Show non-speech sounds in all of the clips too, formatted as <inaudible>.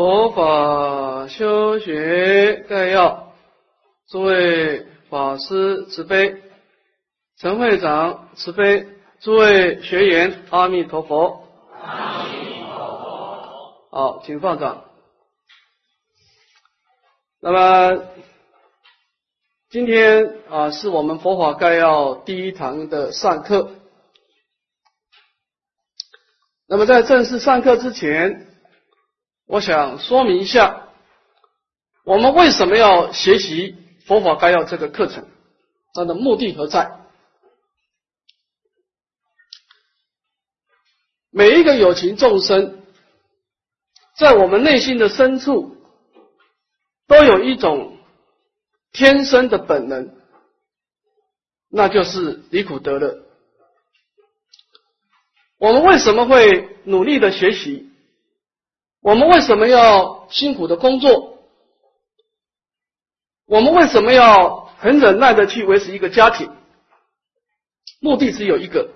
佛法修学概要，诸位法师慈悲，陈会长慈悲，诸位学员阿弥陀佛。阿弥陀佛。好，请放掌。那么今天啊，是我们佛法概要第一堂的上课。那么在正式上课之前，我想说明一下，我们为什么要学习佛法概要这个课程，它的目的何在？每一个有情众生，在我们内心的深处，都有一种天生的本能，那就是离苦得乐。我们为什么会努力的学习？我们为什么要辛苦的工作？我们为什么要很忍耐的去维持一个家庭？目的只有一个，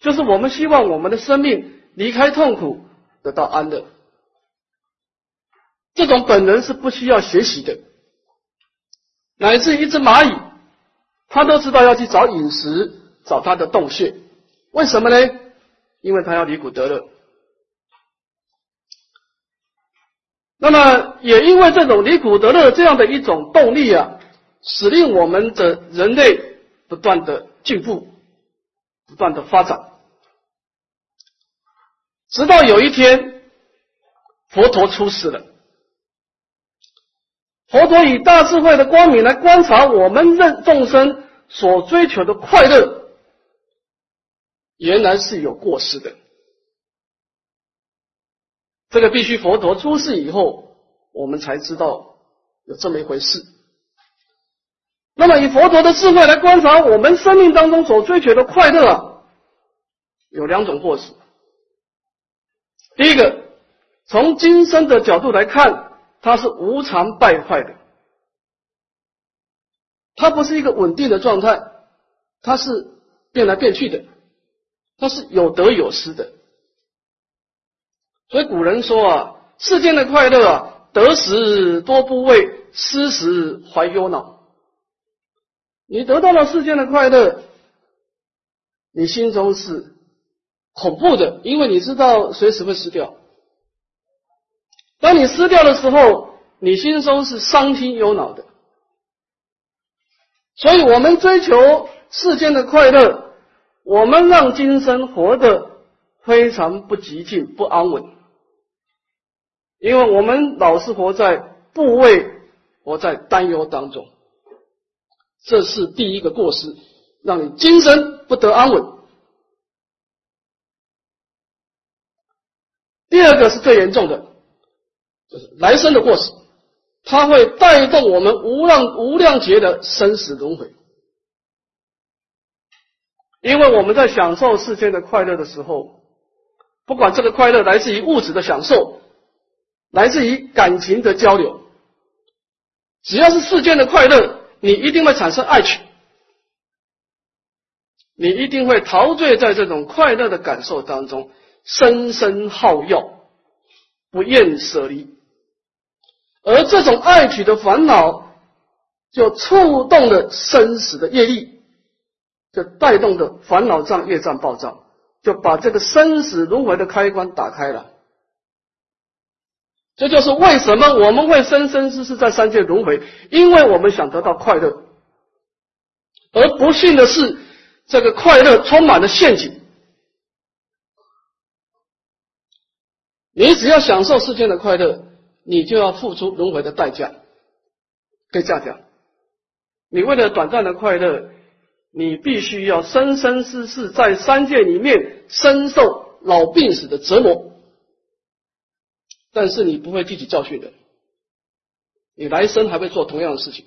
就是我们希望我们的生命离开痛苦，得到安乐。这种本能是不需要学习的，乃至一只蚂蚁，它都知道要去找饮食，找它的洞穴。为什么呢？因为他要离苦得乐，那么也因为这种离苦得乐这样的一种动力啊，使令我们的人类不断的进步，不断的发展，直到有一天佛陀出世了，佛陀以大智慧的光明来观察我们任众生所追求的快乐。原来是有过失的，这个必须佛陀出世以后，我们才知道有这么一回事。那么以佛陀的智慧来观察我们生命当中所追求的快乐，有两种过失。第一个，从今生的角度来看，它是无常败坏的，它不是一个稳定的状态，它是变来变去的。它是有得有失的，所以古人说啊，世间的快乐啊，得时多不畏，失时怀忧恼。你得到了世间的快乐，你心中是恐怖的，因为你知道随时会失掉。当你失掉的时候，你心中是伤心忧恼的。所以我们追求世间的快乐。我们让今生活得非常不极静、不安稳，因为我们老是活在部位、活在担忧当中，这是第一个过失，让你今生不得安稳。第二个是最严重的，就是来生的过失，它会带动我们无量无量劫的生死轮回。因为我们在享受世间的快乐的时候，不管这个快乐来自于物质的享受，来自于感情的交流，只要是世间的快乐，你一定会产生爱取，你一定会陶醉在这种快乐的感受当中，深深好要，不愿舍离，而这种爱取的烦恼，就触动了生死的业力。就带动的烦恼障、业障暴躁，就把这个生死轮回的开关打开了。这就是为什么我们会生生世世在三界轮回，因为我们想得到快乐。而不幸的是，这个快乐充满了陷阱。你只要享受世间的快乐，你就要付出轮回的代价。可以这样讲，你为了短暂的快乐。你必须要生生世世在三界里面深受老病死的折磨，但是你不会汲取教训的，你来生还会做同样的事情。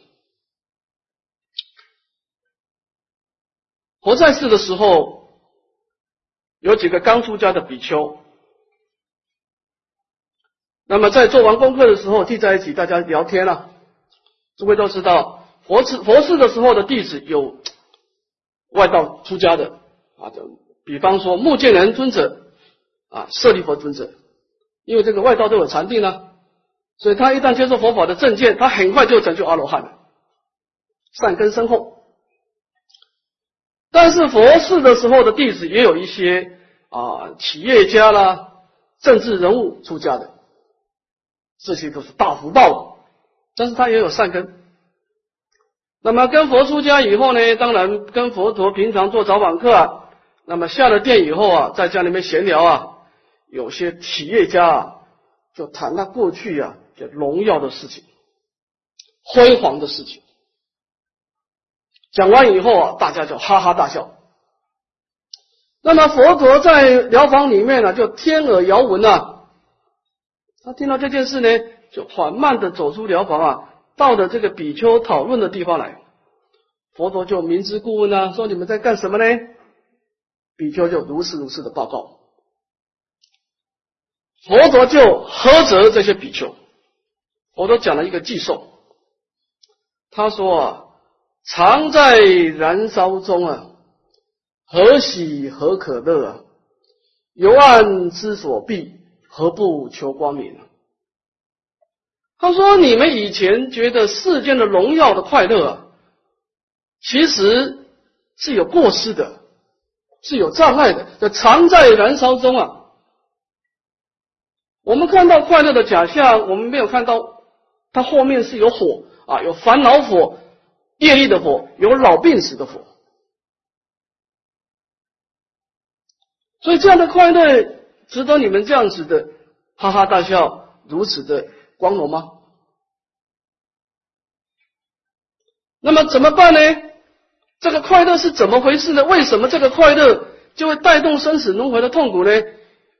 活在世的时候，有几个刚出家的比丘，那么在做完功课的时候，聚在一起大家聊天了。诸位都知道，佛世佛世的时候的弟子有。外道出家的啊，就比方说目犍连尊者啊，舍利佛尊者，因为这个外道都有禅定呢，所以他一旦接受佛法的正见，他很快就成就阿罗汉了，善根深厚。但是佛世的时候的弟子也有一些啊企业家啦、政治人物出家的，这些都是大福报，但是他也有善根。那么跟佛出家以后呢，当然跟佛陀平常做早晚课啊，那么下了殿以后啊，在家里面闲聊啊。有些企业家啊，就谈他过去啊，这荣耀的事情、辉煌的事情。讲完以后啊，大家就哈哈大笑。那么佛陀在疗房里面呢，就天耳遥闻啊，他听到这件事呢，就缓慢的走出疗房啊，到了这个比丘讨论的地方来。佛陀就明知故问啊，说你们在干什么呢？比丘就如是如是的报告。佛陀就呵责这些比丘，佛陀讲了一个寄颂，他说啊，常在燃烧中啊，何喜何可乐啊？由暗之所蔽，何不求光明？他说，你们以前觉得世间的荣耀的快乐啊，其实是有过失的，是有障碍的，这常在燃烧中啊。我们看到快乐的假象，我们没有看到它后面是有火啊，有烦恼火、业力的火，有老病死的火。所以这样的快乐值得你们这样子的哈哈大笑，如此的光荣吗？那么怎么办呢？这个快乐是怎么回事呢？为什么这个快乐就会带动生死轮回的痛苦呢？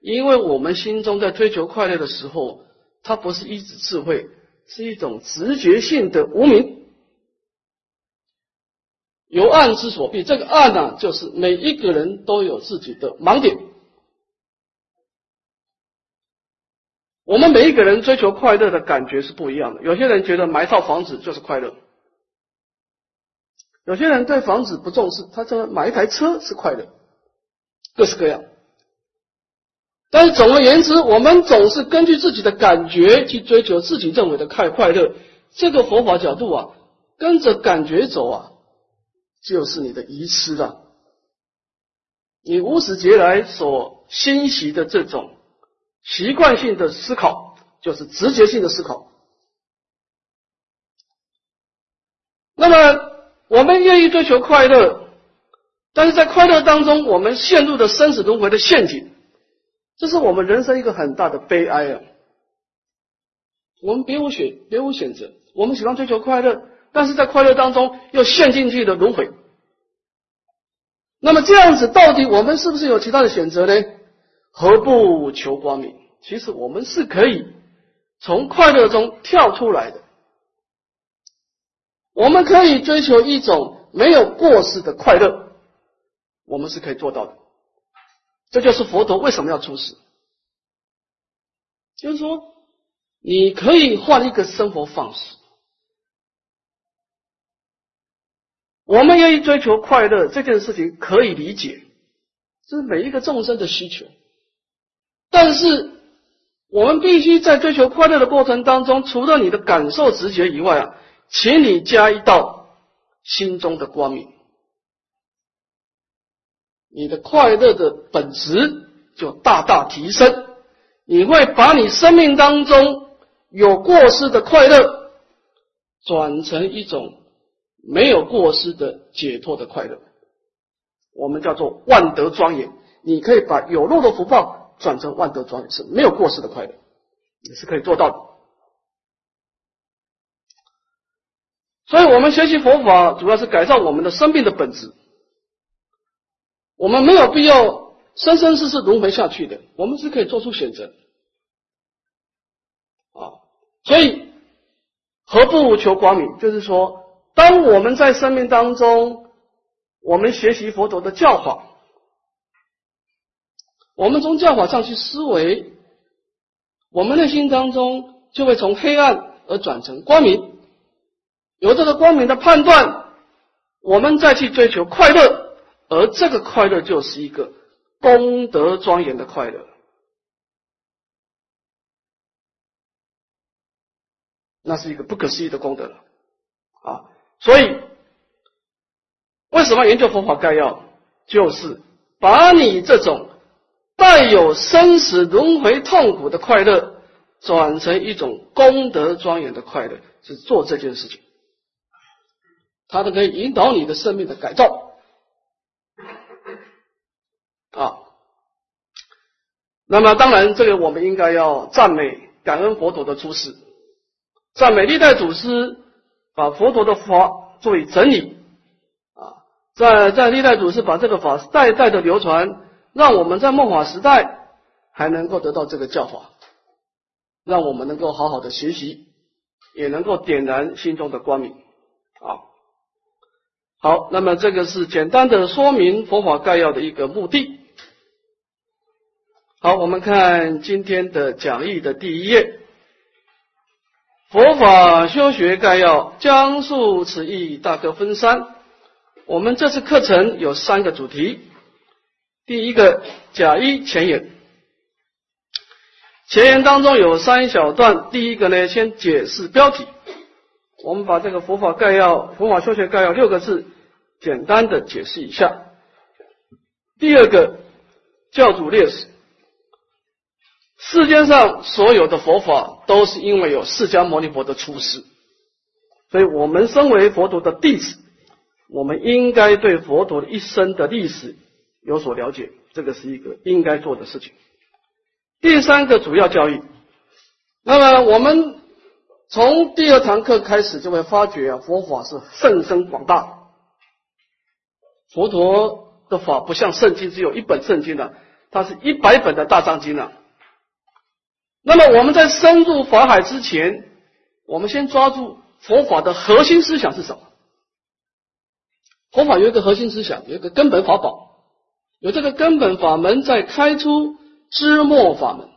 因为我们心中在追求快乐的时候，它不是一指智慧，是一种直觉性的无明，由暗之所蔽。这个暗呢，就是每一个人都有自己的盲点。我们每一个人追求快乐的感觉是不一样的。有些人觉得买套房子就是快乐，有些人对房子不重视，他说买一台车是快乐，各式各样。但是总而言之，我们总是根据自己的感觉去追求自己认为的快快乐。这个佛法角度啊，跟着感觉走啊，就是你的遗失了。你无始劫来所欣习的这种习惯性的思考，就是直觉性的思考。那么我们愿意追求快乐，但是在快乐当中，我们陷入的生死轮回的陷阱。这是我们人生一个很大的悲哀啊！我们别无选，别无选择。我们喜欢追求快乐，但是在快乐当中又陷进去的轮回。那么这样子，到底我们是不是有其他的选择呢？何不求光明？其实我们是可以从快乐中跳出来的。我们可以追求一种没有过失的快乐，我们是可以做到的。这就是佛陀为什么要出世，就是说，你可以换一个生活方式。我们愿意追求快乐这件事情可以理解，这是每一个众生的需求。但是，我们必须在追求快乐的过程当中，除了你的感受直觉以外啊，请你加一道心中的光明。你的快乐的本质就大大提升，你会把你生命当中有过失的快乐转成一种没有过失的解脱的快乐，我们叫做万德庄严。你可以把有漏的福报转成万德庄严，是没有过失的快乐，也是可以做到的。所以，我们学习佛法主要是改造我们的生命的本质。我们没有必要生生世世轮回下去的，我们是可以做出选择啊。所以何不求光明？就是说，当我们在生命当中，我们学习佛陀的教法，我们从教法上去思维，我们内心当中就会从黑暗而转成光明。有这个光明的判断，我们再去追求快乐。而这个快乐就是一个功德庄严的快乐。那是一个不可思议的功德了啊！所以，为什么研究佛法概要？就是把你这种带有生死轮回痛苦的快乐，转成一种功德庄严的快乐，是做这件事情。它都可以引导你的生命的改造啊。那么，当然，这个我们应该要赞美、感恩佛陀的出世，赞美历代祖师把佛陀的法作为整理啊，在在历代祖师把这个法代代的流传，让我们在末法时代还能够得到这个教法，让我们能够好好的学习，也能够点燃心中的光明啊。好，那么这个是简单的说明佛法概要的一个目的。好，我们看今天的讲义的第一页，佛法修学概要，将述此义，大概分三。我们这次课程有三个主题，第一个假一前言，前言当中有三小段，第一个呢先解释标题，我们把这个佛法概要、佛法修学概要六个字简单的解释一下。第二个教主列史。世间上所有的佛法都是因为有释迦牟尼佛的出世，所以我们身为佛陀的弟子，我们应该对佛陀的一生的历史有所了解，这个是一个应该做的事情。第三个主要教育，那么我们从第二堂课开始就会发觉啊，佛法是甚深广大，佛陀的法不像圣经只有一本圣经的，它是一百本的大藏经啊。那么我们在深入法海之前，我们先抓住佛法的核心思想是什么？佛法有一个核心思想，有一个根本法宝，有这个根本法门在开出知末法门。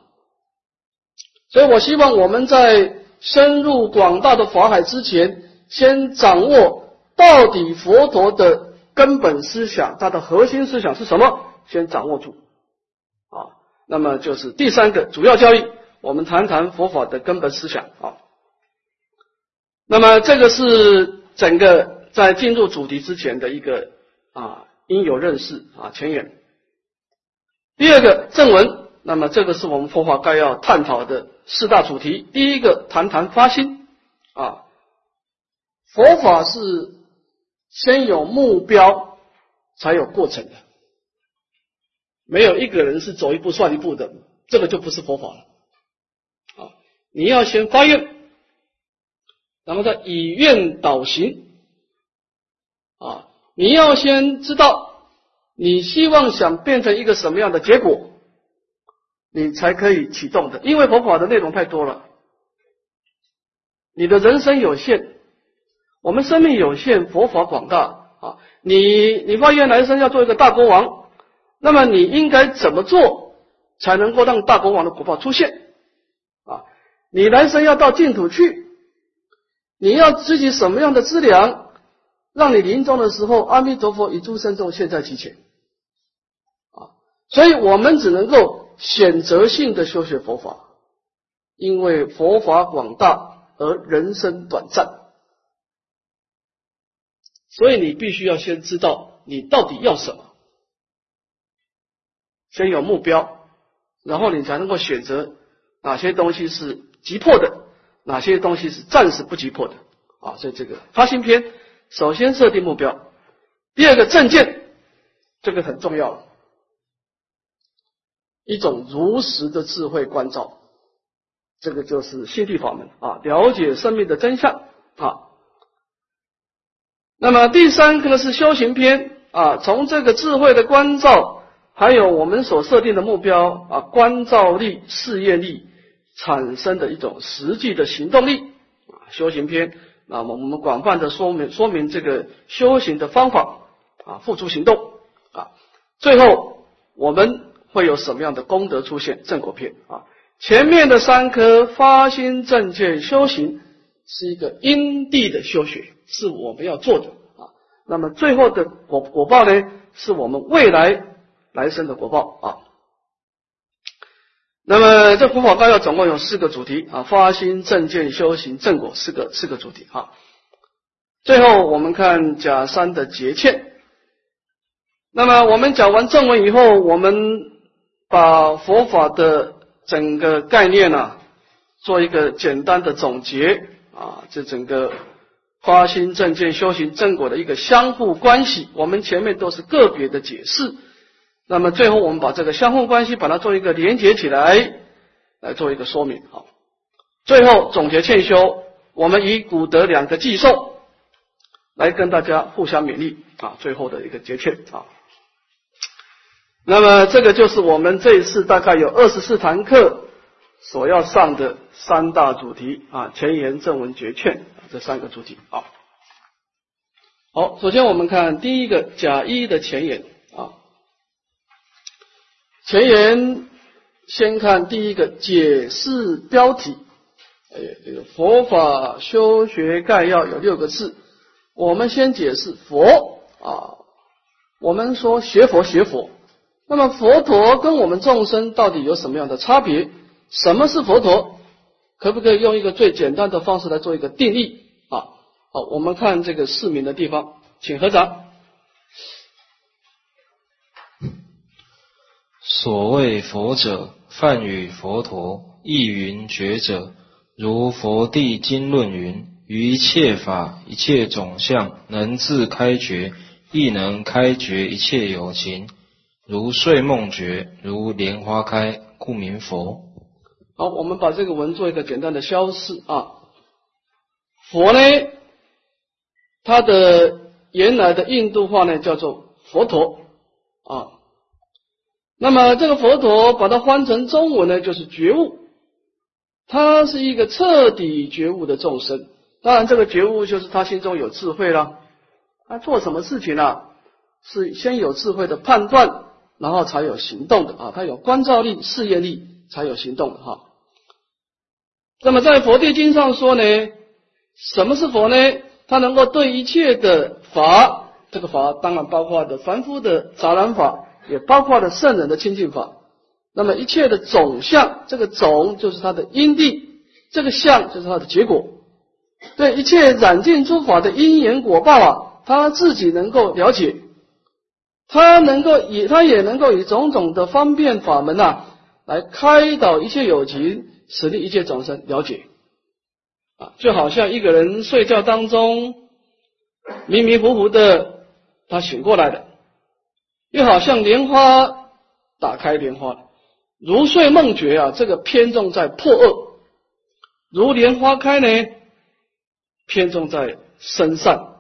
所以我希望我们在深入广大的法海之前，先掌握到底佛陀的根本思想，它的核心思想是什么？先掌握住啊。那么就是第三个主要教义。我们谈谈佛法的根本思想啊。那么这个是整个在进入主题之前的一个啊应有认识啊前言。第二个正文，那么这个是我们佛法概要探讨的四大主题。第一个谈谈发心啊，佛法是先有目标才有过程的，没有一个人是走一步算一步的，这个就不是佛法了。你要先发愿，然后再以愿导行啊！你要先知道你希望想变成一个什么样的结果，你才可以启动的。因为佛法的内容太多了，你的人生有限，我们生命有限，佛法广大啊！你你发愿来生要做一个大国王，那么你应该怎么做才能够让大国王的果报出现？你来生要到净土去，你要自己什么样的资粮，让你临终的时候，阿弥陀佛与诸圣众现在其前啊！所以我们只能够选择性的修学佛法，因为佛法广大而人生短暂，所以你必须要先知道你到底要什么，先有目标，然后你才能够选择哪些东西是。急迫的哪些东西是暂时不急迫的啊？所以这个发心篇首先设定目标，第二个正见，这个很重要，一种如实的智慧关照，这个就是心地法门啊，了解生命的真相啊。那么第三个呢是修行篇啊，从这个智慧的关照，还有我们所设定的目标啊，关照力、试验力。产生的一种实际的行动力啊，修行篇，那么我们广泛的说明说明这个修行的方法啊，付诸行动啊，最后我们会有什么样的功德出现？正果篇啊，前面的三颗发心正见修行是一个因地的修学，是我们要做的啊，那么最后的果果报呢，是我们未来来生的果报啊。那么这佛法纲要总共有四个主题啊，发心、正见、修行、正果四个四个主题哈。最后我们看甲三的结欠。那么我们讲完正文以后，我们把佛法的整个概念呢，做一个简单的总结啊，这整个发心、正见、修行、正果的一个相互关系，我们前面都是个别的解释。那么最后我们把这个相互关系把它做一个连接起来，来做一个说明。好，最后总结欠修，我们以古德两个寄送来跟大家互相勉励啊，最后的一个结劝啊。那么这个就是我们这一次大概有二十四堂课所要上的三大主题啊，前言、正文、结劝这三个主题啊。好，首先我们看第一个甲一的前言，前言先看第一个解释标题，哎，这个佛法修学概要有六个字，我们先解释佛啊，我们说学佛学佛。那么佛陀跟我们众生到底有什么样的差别？什么是佛陀？可不可以用一个最简单的方式来做一个定义啊？好，我们看这个市民的地方，请合掌。所谓佛者，梵语佛陀，意云觉者。如佛地经论云：于一切法、一切种相，能自开觉，亦能开觉一切有情。如睡梦觉，如莲花开，故名佛。好，我们把这个文做一个简单的消释啊。佛呢，它的原来的印度话呢叫做佛陀啊。那么这个佛陀把它翻成中文呢，就是觉悟。他是一个彻底觉悟的众生。当然，这个觉悟就是他心中有智慧了。他做什么事情呢？是先有智慧的判断。然后才有行动的啊，他有观照力、事业力，才有行动的哈。那么在佛地经上说呢，什么是佛呢？他能够对一切的法，这个法当然包括的凡夫的杂染法，也包括了圣人的清净法。那么一切的总相，这个总就是它的因地，这个相就是它的结果。对一切染尽诸法的因缘果报啊，他自己能够了解。他能够以他也能够以种种的方便法门呐，来开导一切有情，使令一切众生了解啊，就好像一个人睡觉当中迷迷糊糊的，他醒过来的，又好像莲花打开莲花，如睡梦觉啊，这个偏重在破恶；如莲花开呢，偏重在生善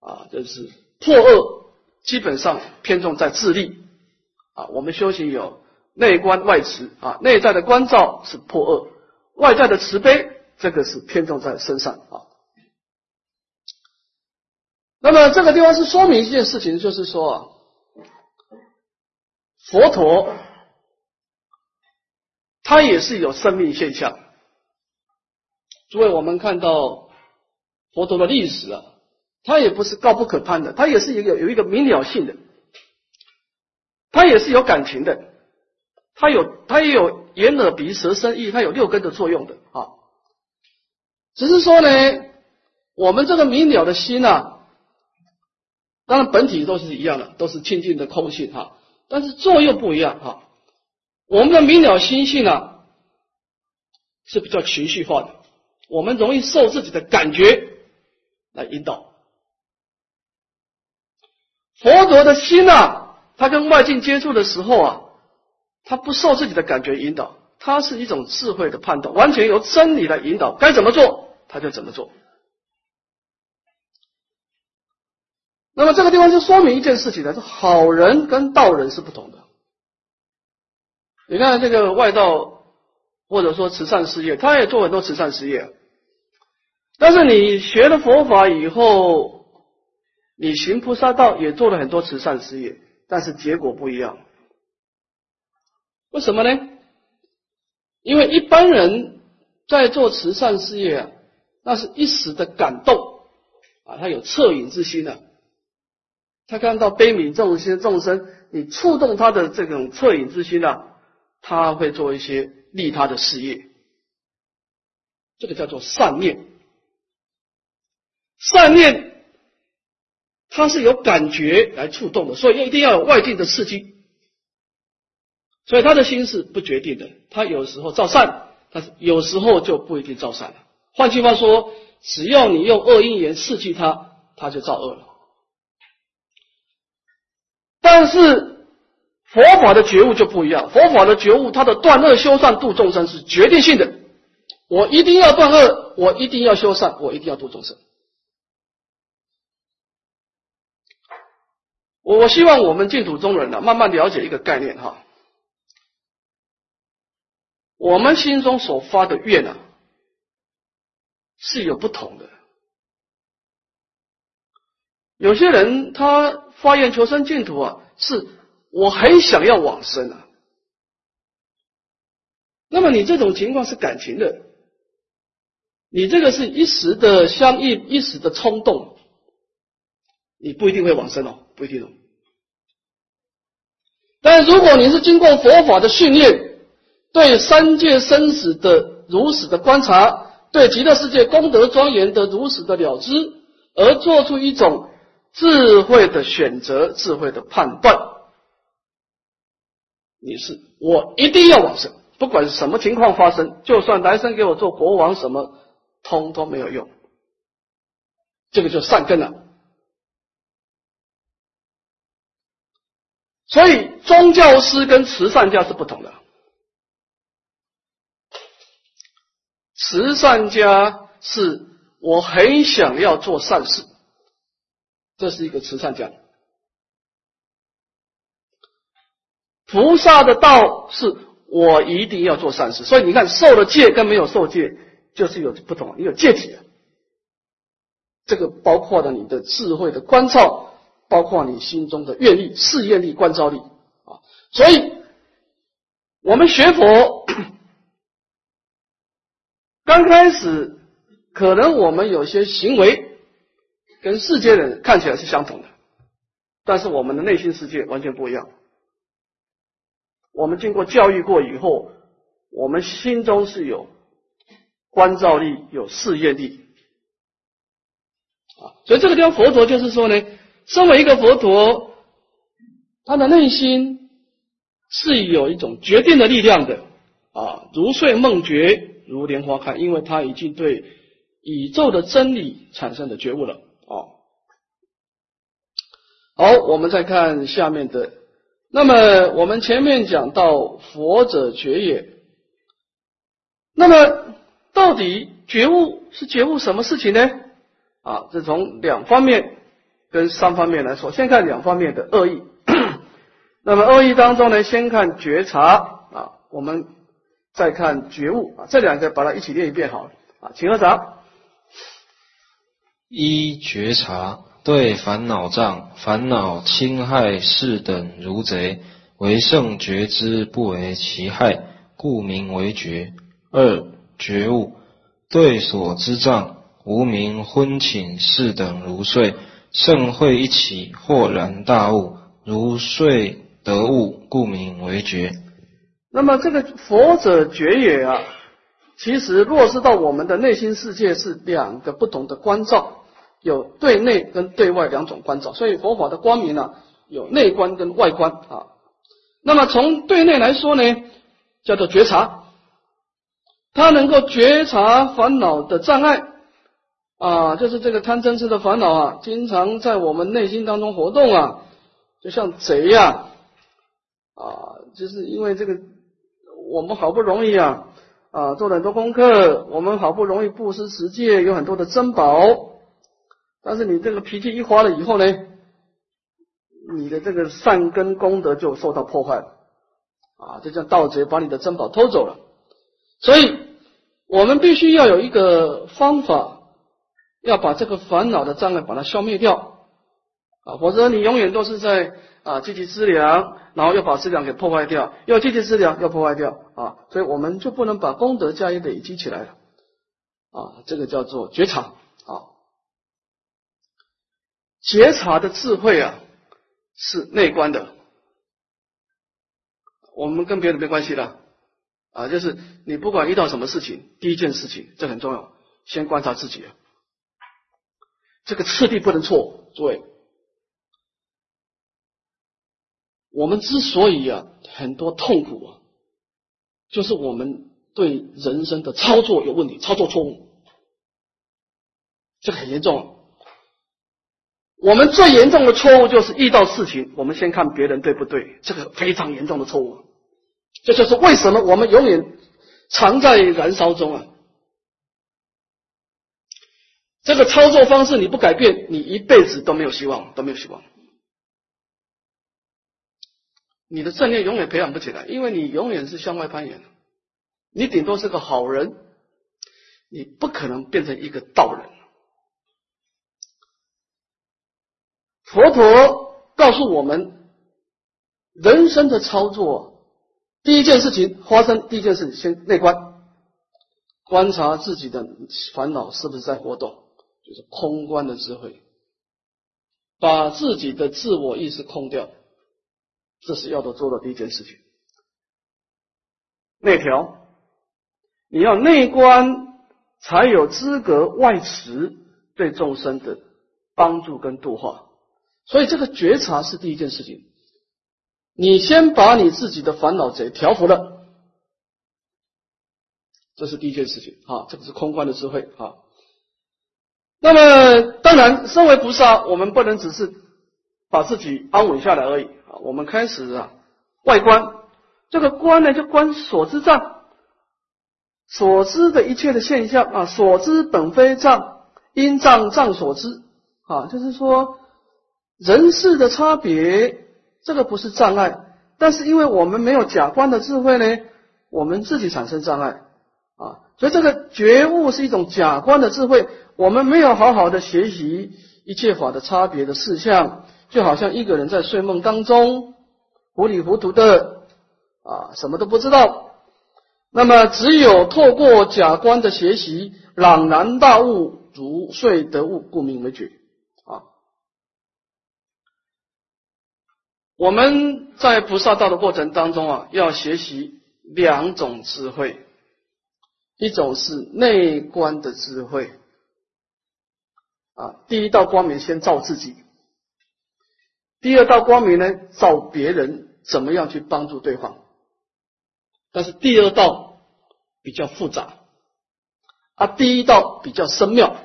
啊，就是破恶。基本上偏重在自利啊，我们修行有内观外持啊，内在的关照是破恶，外在的慈悲这个是偏重在身上啊。那么这个地方是说明一件事情，就是说啊，佛陀他也是有生命现象。诸位，我们看到佛陀的历史啊。他也不是高不可攀的，他也是一个有一个明了性的，他也是有感情的，他有他也有眼耳鼻舌身意，他有六根的作用的啊。只是说呢，我们这个明了的心呐，当然本体都是一样的，都是清净的空性哈，但是作用不一样哈。我们的明了心性呢是比较情绪化的，我们容易受自己的感觉来引导。佛陀的心呐，他跟外境接触的时候啊，他不受自己的感觉引导，他是一种智慧的判断，完全由真理来引导，该怎么做他就怎么做。那么这个地方就说明一件事情呢，是好人跟道人是不同的。你看这个外道或者说慈善事业，他也做很多慈善事业，但是你学了佛法以后。你行菩萨道也做了很多慈善事业，但是结果不一样。为什么呢？因为一般人在做慈善事业啊，那是一时的感动啊，他有恻隐之心的，他看到悲悯众生众生，你触动他的这种恻隐之心啊，他会做一些利他的事业，这个叫做善念。善念它是有感觉来触动的，所以一定要有外境的刺激。所以他的心是不决定的，他有时候造善，但是有时候就不一定造善了。换句话说，只要你用恶因缘刺激他，他就造恶了。但是佛法的觉悟就不一样，佛法的觉悟，它的断恶修善度众生是决定性的。我一定要断恶，我一定要修善，我一定要度众生。我希望我们净土中人呢，慢慢了解一个概念哈。我们心中所发的愿啊，是有不同的。有些人他发愿求生净土啊，是我很想要往生啊。那么你这种情况是感情的，你这个是一时的相应，一时的冲动，你不一定会往生哦，不一定哦。但如果你是经过佛法的训练，对三界生死的如实的观察，对极乐世界功德庄严的如实的了知，而做出一种智慧的选择、智慧的判断。你是我一定要往生，不管什么情况发生，就算来生给我做国王，什么通都没有用。这个就善根了。所以宗教师跟慈善家是不同的。慈善家是我很想要做善事，这是一个慈善家。菩萨的道是我一定要做善事，所以你看受了戒跟没有受戒就是有不同，你有戒体，这个包括了你的智慧的关照，包括你心中的愿力、事业力、关照力啊。所以我们学佛。<clears throat> 刚开始，可能我们有些行为跟世界人看起来是相同的，但是我们的内心世界完全不一样。我们经过教育过以后，我们心中是有关照力、有事业力啊。所以这个地方佛陀就是说呢，身为一个佛陀，他的内心是有一种决定的力量的啊，如睡梦觉。如莲花开，因为他已经对宇宙的真理产生了觉悟了。哦，好，我们再看下面的。那么我们前面讲到佛者觉也。那么到底觉悟是觉悟什么事情呢？啊，这从两方面跟三方面来说。先看两方面的恶意。<clears throat> 那么恶意当中呢，先看觉察啊，我们。再看觉悟啊，这两个把它一起念一遍好了啊，请合掌。一觉察对烦恼障，烦恼侵害世等如贼，为圣觉之不为其害，故名为觉。二觉悟对所知障，无名昏寝世等如睡，圣会一起豁然大悟，如睡得悟，故名为觉。那么这个佛者觉也啊，其实落实到我们的内心世界是两个不同的关照，有对内跟对外两种关照。所以佛法的光明呢，有内观跟外观啊。那么从对内来说呢，叫做觉察，它能够觉察烦恼的障碍啊，就是这个贪嗔痴的烦恼啊，经常在我们内心当中活动啊，就像贼呀啊，就是因为这个。我们好不容易啊啊做了很多功课，我们好不容易布施持戒，有很多的珍宝，但是你这个脾气一发了以后呢，你的这个善根功德就受到破坏了。啊，就像盗贼把你的珍宝偷走了。所以，我们必须要有一个方法，要把这个烦恼的障碍把它消灭掉。啊，否则你永远都是在。啊，积极资粮，然后又把资粮给破坏掉，又积极资粮又破坏掉。啊，所以我们就不能把功德加以累积起来了。啊，这个叫做觉察，觉察的智慧啊是内观的，我们跟别人没关系的啊，就是你不管遇到什么事情，第一件事情这很重要，先观察自己，这个次第不能错，诸位。我们之所以啊很多痛苦啊，就是我们对人生的操作有问题，操作错误，这个很严重。我们最严重的错误就是遇到事情，我们先看别人对不对，这个非常严重的错误。这就是为什么我们永远藏在燃烧中啊！这个操作方式你不改变，你一辈子都没有希望，都没有希望。你的正念永远培养不起来，因为你永远是向外攀岩，你顶多是个好人，你不可能变成一个道人。佛陀告诉我们，人生的操作，第一件事情发生，第一件事情先内观，观察自己的烦恼是不是在活动，就是空观的智慧，把自己的自我意识空掉，这是要做做的第一件事情。内调，你要内观，才有资格外持对众生的帮助跟度化。所以这个觉察是第一件事情，你先把你自己的烦恼贼调服了，这是第一件事情。啊，这个是空观的智慧。啊。那么当然，身为菩萨，我们不能只是把自己安稳下来而已。啊，我们开始啊外观，这个观呢就观所知障，所知的一切的现象。啊，所知本非障，因障障所知。啊，就是说。人事的差别，这个不是障碍，但是因为我们没有假观的智慧呢，我们自己产生障碍啊，所以这个觉悟是一种假观的智慧，我们没有好好的学习一切法的差别的事项，就好像一个人在睡梦当中糊里糊涂的啊，什么都不知道，那么只有透过假观的学习，朗然大悟，如睡得悟，故名为觉。我们在菩萨道的过程当中啊，要学习两种智慧，一种是内观的智慧啊，第一道光明先照自己，第二道光明呢照别人，怎么样去帮助对方？但是第二道比较复杂，啊，第一道比较深妙。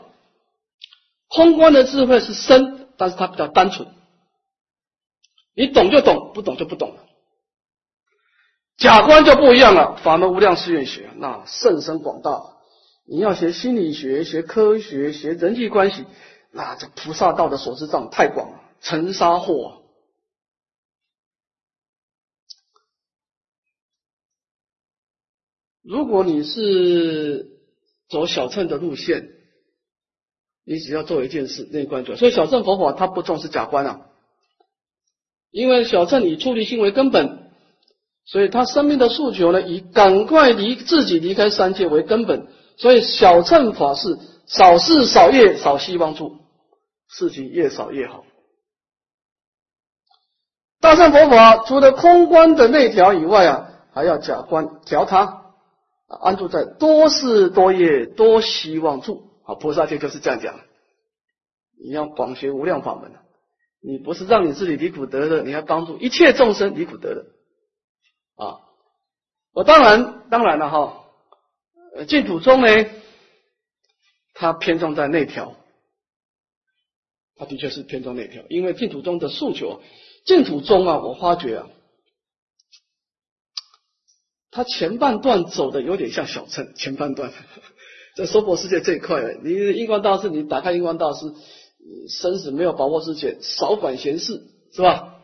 空观的智慧是深，但是它比较单纯。你懂就懂，不懂就不懂了。假观就不一样了，法门无量誓愿学，那甚深广大。你要学心理学、学科学、学人际关系，那这菩萨道的所知障太广了，尘沙惑。如果你是走小乘的路线，你只要做一件事，内观就。所以小乘佛法它不重视假观啊。因为小乘以出离心为根本，所以他生命的诉求呢，以赶快离自己离开三界为根本。所以小乘法是少事少业少希望住，事情越少越好。大乘佛法除了空观的内调以外啊，还要假观调他，安住在多事多业多希望住。啊，菩萨戒就是这样讲，你要广学无量法门你不是让你自己离苦得乐，你要帮助一切众生离苦得乐啊！我当然当然了哈，净土宗呢，它偏重在内调，它的确是偏重内调，因为净土宗的诉求，净土宗啊，我发觉啊，它前半段走的有点像小乘，前半段 <laughs> 在娑婆世界这一块，你印光大师，你打开印光大师。生死没有把握之前，少管闲事，是吧？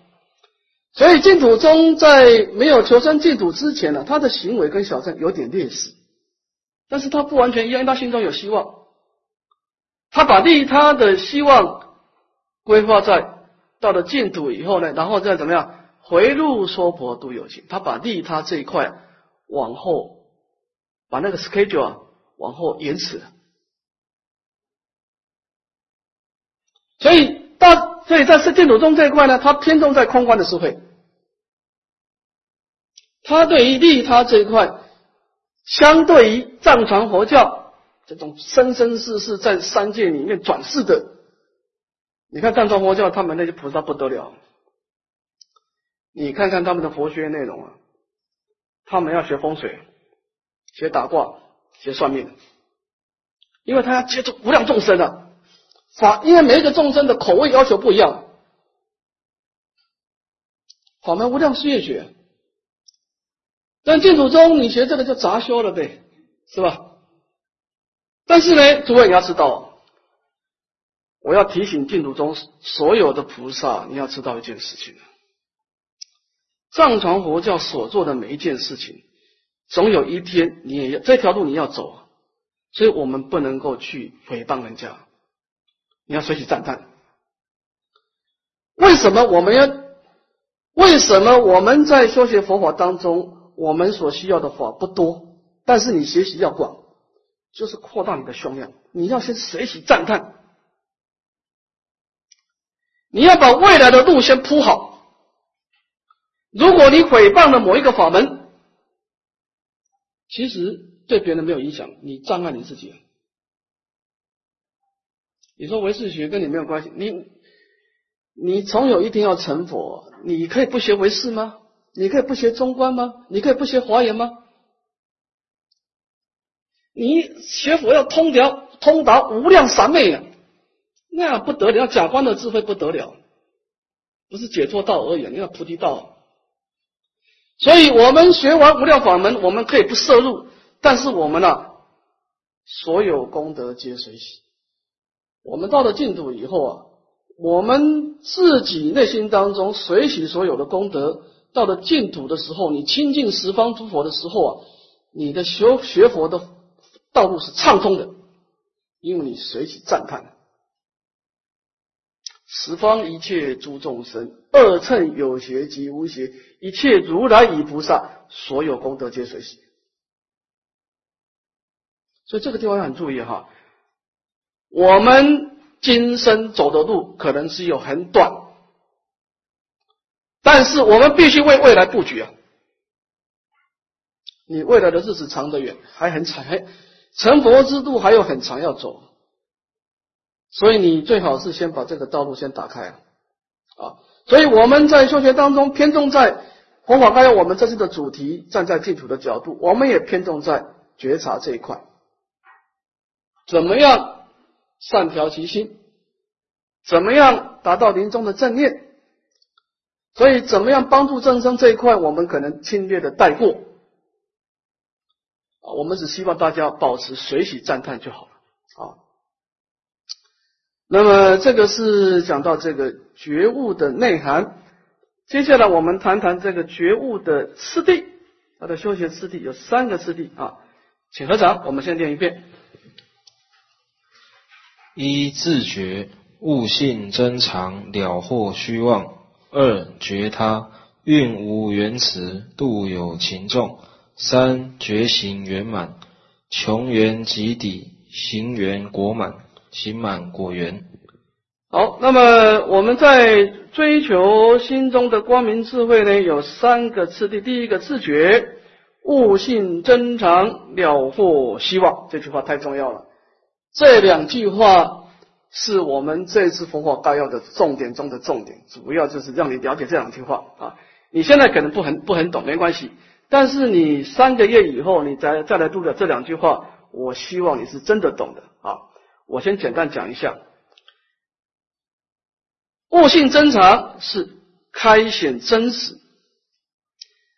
所以净土宗在没有求生净土之前呢，他的行为跟小镇有点劣势，但是他不完全一样，因为他心中有希望，他把利他的希望规划在到了净土以后呢，然后再怎么样回路娑婆度有情，他把利他这一块往后把那个 schedule 往后延迟。所以大，所以在是净土宗这一块呢，它偏重在空观的智慧。他对于利他这一块，相对于藏传佛教这种生生世世在三界里面转世的，你看藏传佛教他们那些菩萨不得了，你看看他们的佛学内容啊，他们要学风水，学打卦，学算命，因为他要接触无量众生啊，法，因为每一个众生的口味要求不一样，法门无量世业学。但净土宗你学这个就杂修了呗，是吧？但是呢，诸位你要知道，我要提醒净土宗所有的菩萨，你要知道一件事情：藏传佛教所做的每一件事情，总有一天你也要这条路你要走，所以我们不能够去诽谤人家，你要随喜赞叹。为什么我们要？为什么我们在修学佛法当中？我们所需要的法不多，但是你学习要广，就是扩大你的胸量。你要先学习赞叹，你要把未来的路先铺好。如果你诽谤了某一个法门，其实对别人没有影响，你障碍你自己。你说唯识学跟你没有关系，你你总有一天要成佛，你可以不学唯识吗？你可以不学中观吗？你可以不学华严吗？你学佛要通达通达无量三昧啊，那样不得了，假观的智慧不得了，不是解脱道而已，你要菩提道。所以我们学完无量法门，我们可以不摄入，但是我们呢，所有功德皆随喜。我们到了净土以后啊，我们自己内心当中随喜所有的功德。到了净土的时候，你亲近十方诸佛的时候啊，你的学学佛的道路是畅通的，因为你随喜赞叹，十方一切诸众生，二乘有邪及无邪，一切如来与菩萨，所有功德皆随喜。所以这个地方要很注意哈，我们今生走的路可能是有很短。但是我们必须为未来布局啊！你未来的日子长得远，还很长，还成佛之路还有很长要走，所以你最好是先把这个道路先打开啊！所以我们在修学当中偏重在佛法概要，我们这次的主题站在净土的角度，我们也偏重在觉察这一块，怎么样善调其心？怎么样达到临终的正念？所以，怎么样帮助众生这一块，我们可能轻略的带过啊。我们只希望大家保持随喜赞叹就好了啊。那么，这个是讲到这个觉悟的内涵。接下来，我们谈谈这个觉悟的次第，它的修学次第有三个次第啊。请合掌，我们先念一遍：一自觉悟性真常，了惑虚妄。二觉他运无缘慈，度有情众；三觉行圆满，穷圆极底，行圆果满，行满果圆。好，那么我们在追求心中的光明智慧呢，有三个次第。第一个自觉，悟性真常，了惑希望。这句话太重要了。这两句话。是我们这次佛法概要的重点中的重点，主要就是让你了解这两句话啊。你现在可能不很不很懂，没关系。但是你三个月以后，你再再来读的这两句话，我希望你是真的懂的啊。我先简单讲一下，悟性真常是开显真实，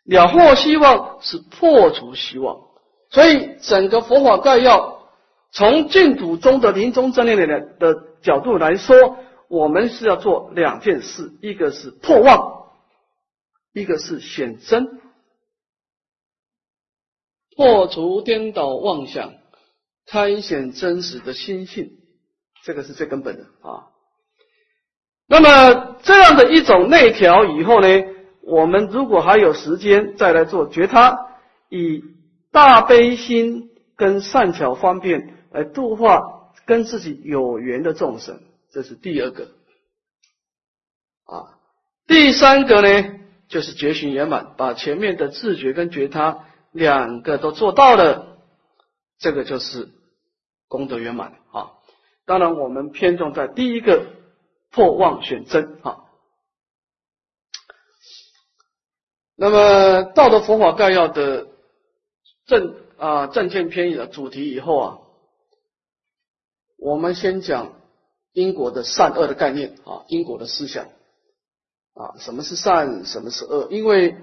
了惑希望是破除希望，所以整个佛法概要从净土中的临终正念的的。角度来说，我们是要做两件事，一个是破妄，一个是显真，破除颠倒妄想，开显真实的心性，这个是最根本的啊。那么这样的一种内调以后呢，我们如果还有时间再来做觉他，以大悲心跟善巧方便来度化。跟自己有缘的众生，这是第二个啊。第三个呢，就是觉醒圆满，把前面的自觉跟觉他两个都做到了，这个就是功德圆满啊。当然，我们偏重在第一个破妄选真啊。那么《道德佛法概要》的正啊正见篇的主题以后啊，我们先讲因果的善恶的概念啊，因果的思想啊，什么是善，什么是恶？因为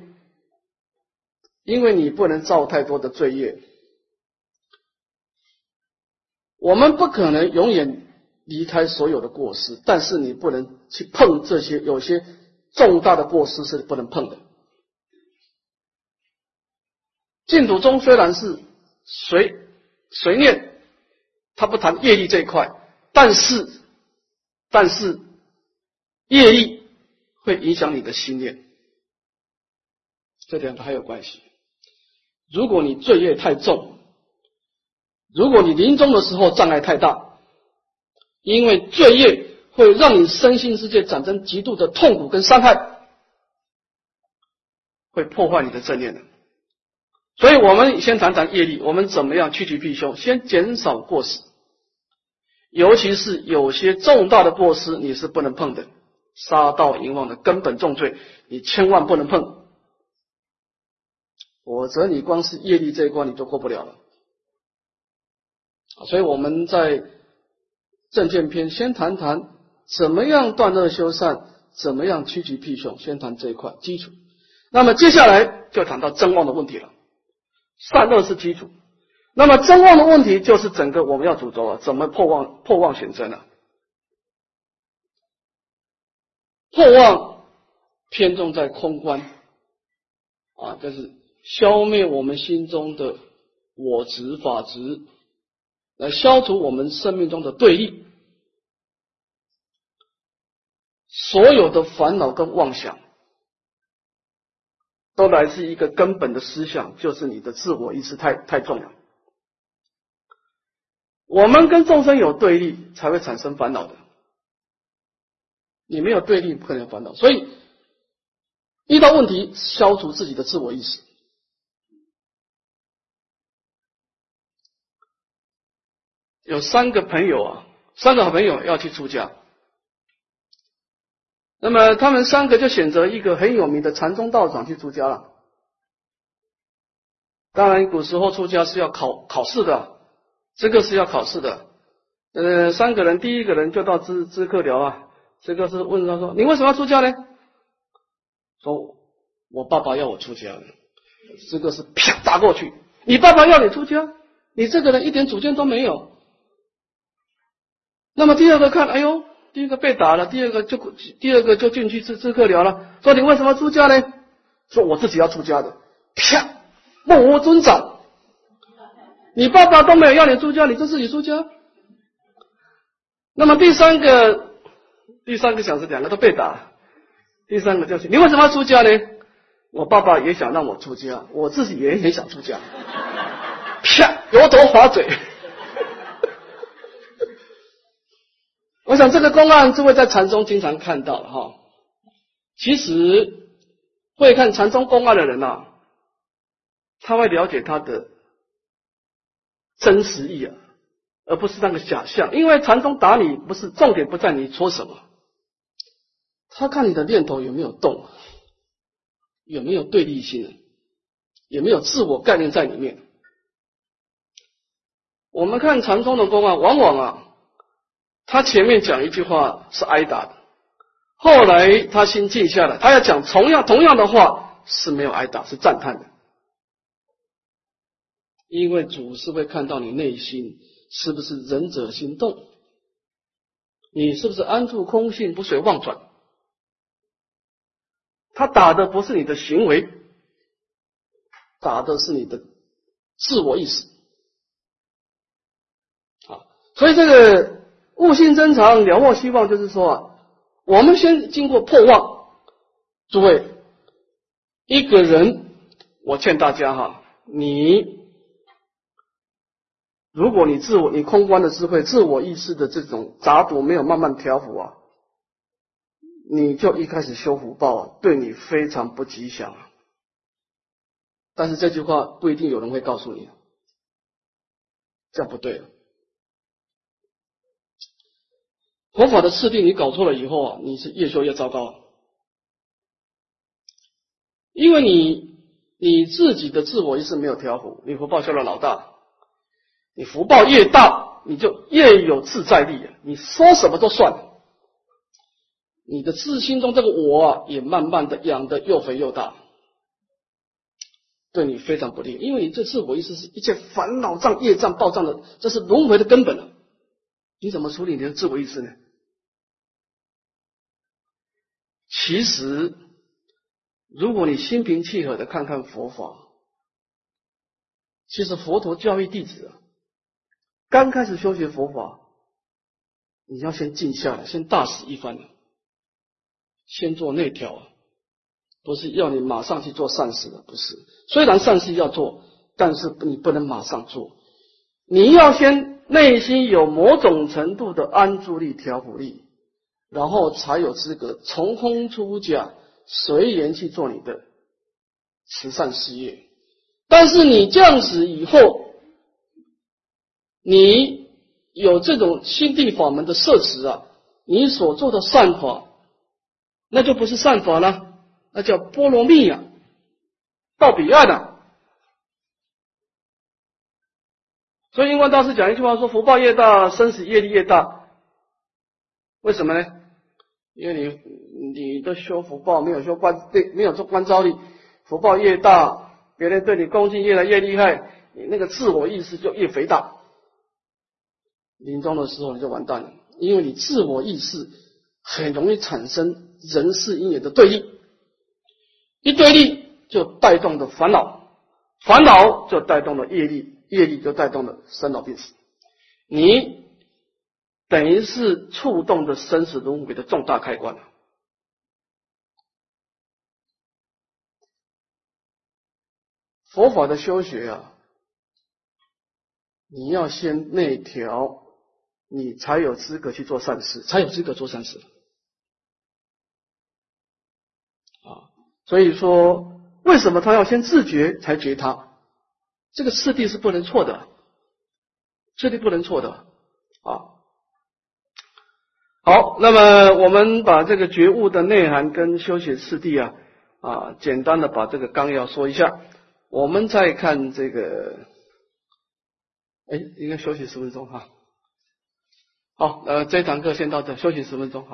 因为你不能造太多的罪业。我们不可能永远离开所有的过失，但是你不能去碰这些有些重大的过失是不能碰的。净土中虽然是随随念，他不谈业力这一块，但是但是业力会影响你的心念，这两个还有关系。如果你罪业太重。如果你临终的时候障碍太大，因为罪业会让你身心世界产生极度的痛苦跟伤害，会破坏你的正念的。所以我们先谈谈业力，我们怎么样趋吉避凶，先减少过失，尤其是有些重大的过失你是不能碰的，杀盗淫妄的根本重罪，你千万不能碰，否则你光是业力这一关你都过不了了。所以我们在正见篇先谈谈怎么样断恶修善，怎么样趋吉避凶，先谈这一块基础。那么接下来就谈到正旺的问题了。善恶是基础，那么真妄的问题就是整个我们要主轴啊，怎么破妄破妄选真啊？破妄偏重在空观啊，就是消灭我们心中的我执法执。来消除我们生命中的对立，所有的烦恼跟妄想，都来自一个根本的思想，就是你的自我意识太太重了。我们跟众生有对立，才会产生烦恼的。你没有对立，不可能有烦恼。所以遇到问题，消除自己的自我意识。有三个朋友啊，三个好朋友要去出家，那么他们三个就选择一个很有名的禅宗道长去出家了。当然，古时候出家是要考考试的，这个是要考试的。呃，三个人，第一个人就到知知客寮啊，这个是问他说：“你为什么要出家呢？”说：“我爸爸要我出家。”这个是啪打过去，你爸爸要你出家，你这个人一点主见都没有。那么第二个看，哎呦，第一个被打了，第二个就第二个就进去吃吃客聊了，说你为什么出家呢？说我自己要出家的，啪，目无尊长，你爸爸都没有要你出家，你就自己出家。那么第三个，第三个小时两个都被打，第三个就是你为什么要出家呢？我爸爸也想让我出家，我自己也很想出家，啪，油头滑嘴。我想这个公案，诸位在禅宗经常看到哈。其实会看禅宗公案的人呐，他会了解他的真实意啊，而不是那个假象。因为禅宗打你，不是重点不在你说什么，他看你的念头有没有动，有没有对立心，有没有自我概念在里面。我们看禅宗的公案，往往啊。他前面讲一句话是挨打的，后来他心静下来，他要讲同样同样的话是没有挨打，是赞叹的，因为主是会看到你内心是不是仁者心动，你是不是安住空性不随妄转，他打的不是你的行为，打的是你的自我意识，啊，所以这个。悟性增长，了望希望，就是说啊，我们先经过破妄。诸位，一个人，我劝大家哈，你如果你自我、你空观的智慧、自我意识的这种杂毒没有慢慢调伏啊，你就一开始修福报啊，对你非常不吉祥。但是这句话不一定有人会告诉你，这样不对了。佛法的次第你搞错了以后啊，你是越修越糟糕，因为你你自己的自我意识没有调伏，你福报修了老大，你福报越大，你就越有自在力，你说什么都算，你的自心中这个我，也慢慢的养的又肥又大，对你非常不利，因为你这自我意识是一切烦恼障、业障、暴障的，这是轮回的根本了，你怎么处理你的自我意识呢？其实，如果你心平气和的看看佛法，其实佛陀教育弟子啊，刚开始修学佛法，你要先静下来，先大死一番，先做内调，不是要你马上去做善事的，不是。虽然善事要做，但是你不能马上做，你要先内心有某种程度的安住力、调伏力。然后才有资格从空出假，随缘去做你的慈善事业。但是你这样子以后，你有这种心地法门的摄持啊，你所做的善法，那就不是善法了，那叫波罗蜜呀，到彼岸了。所以印光大师讲一句话说：福报越大，生死业力越大。为什么呢？因为你你的修福报没有修观对没有做观照力，福报越大，别人对你恭敬越来越厉害，你那个自我意识就越肥大。临终的时候你就完蛋了，因为你自我意识很容易产生人事因缘的对立，一对立就带动的烦恼，烦恼就带动了业力，业力就带动了生老病死。你。等于是触动的生死轮回的重大开关佛法的修学啊，你要先内调，你才有资格去做善事，才有资格做善事。啊，所以说，为什么他要先自觉才觉他？这个次第是不能错的，次第不能错的啊。好，那么我们把这个觉悟的内涵跟修行次第啊啊，简单的把这个纲要说一下。我们再看这个，哎，应该休息十分钟哈。好，呃，这堂课先到这，休息十分钟哈。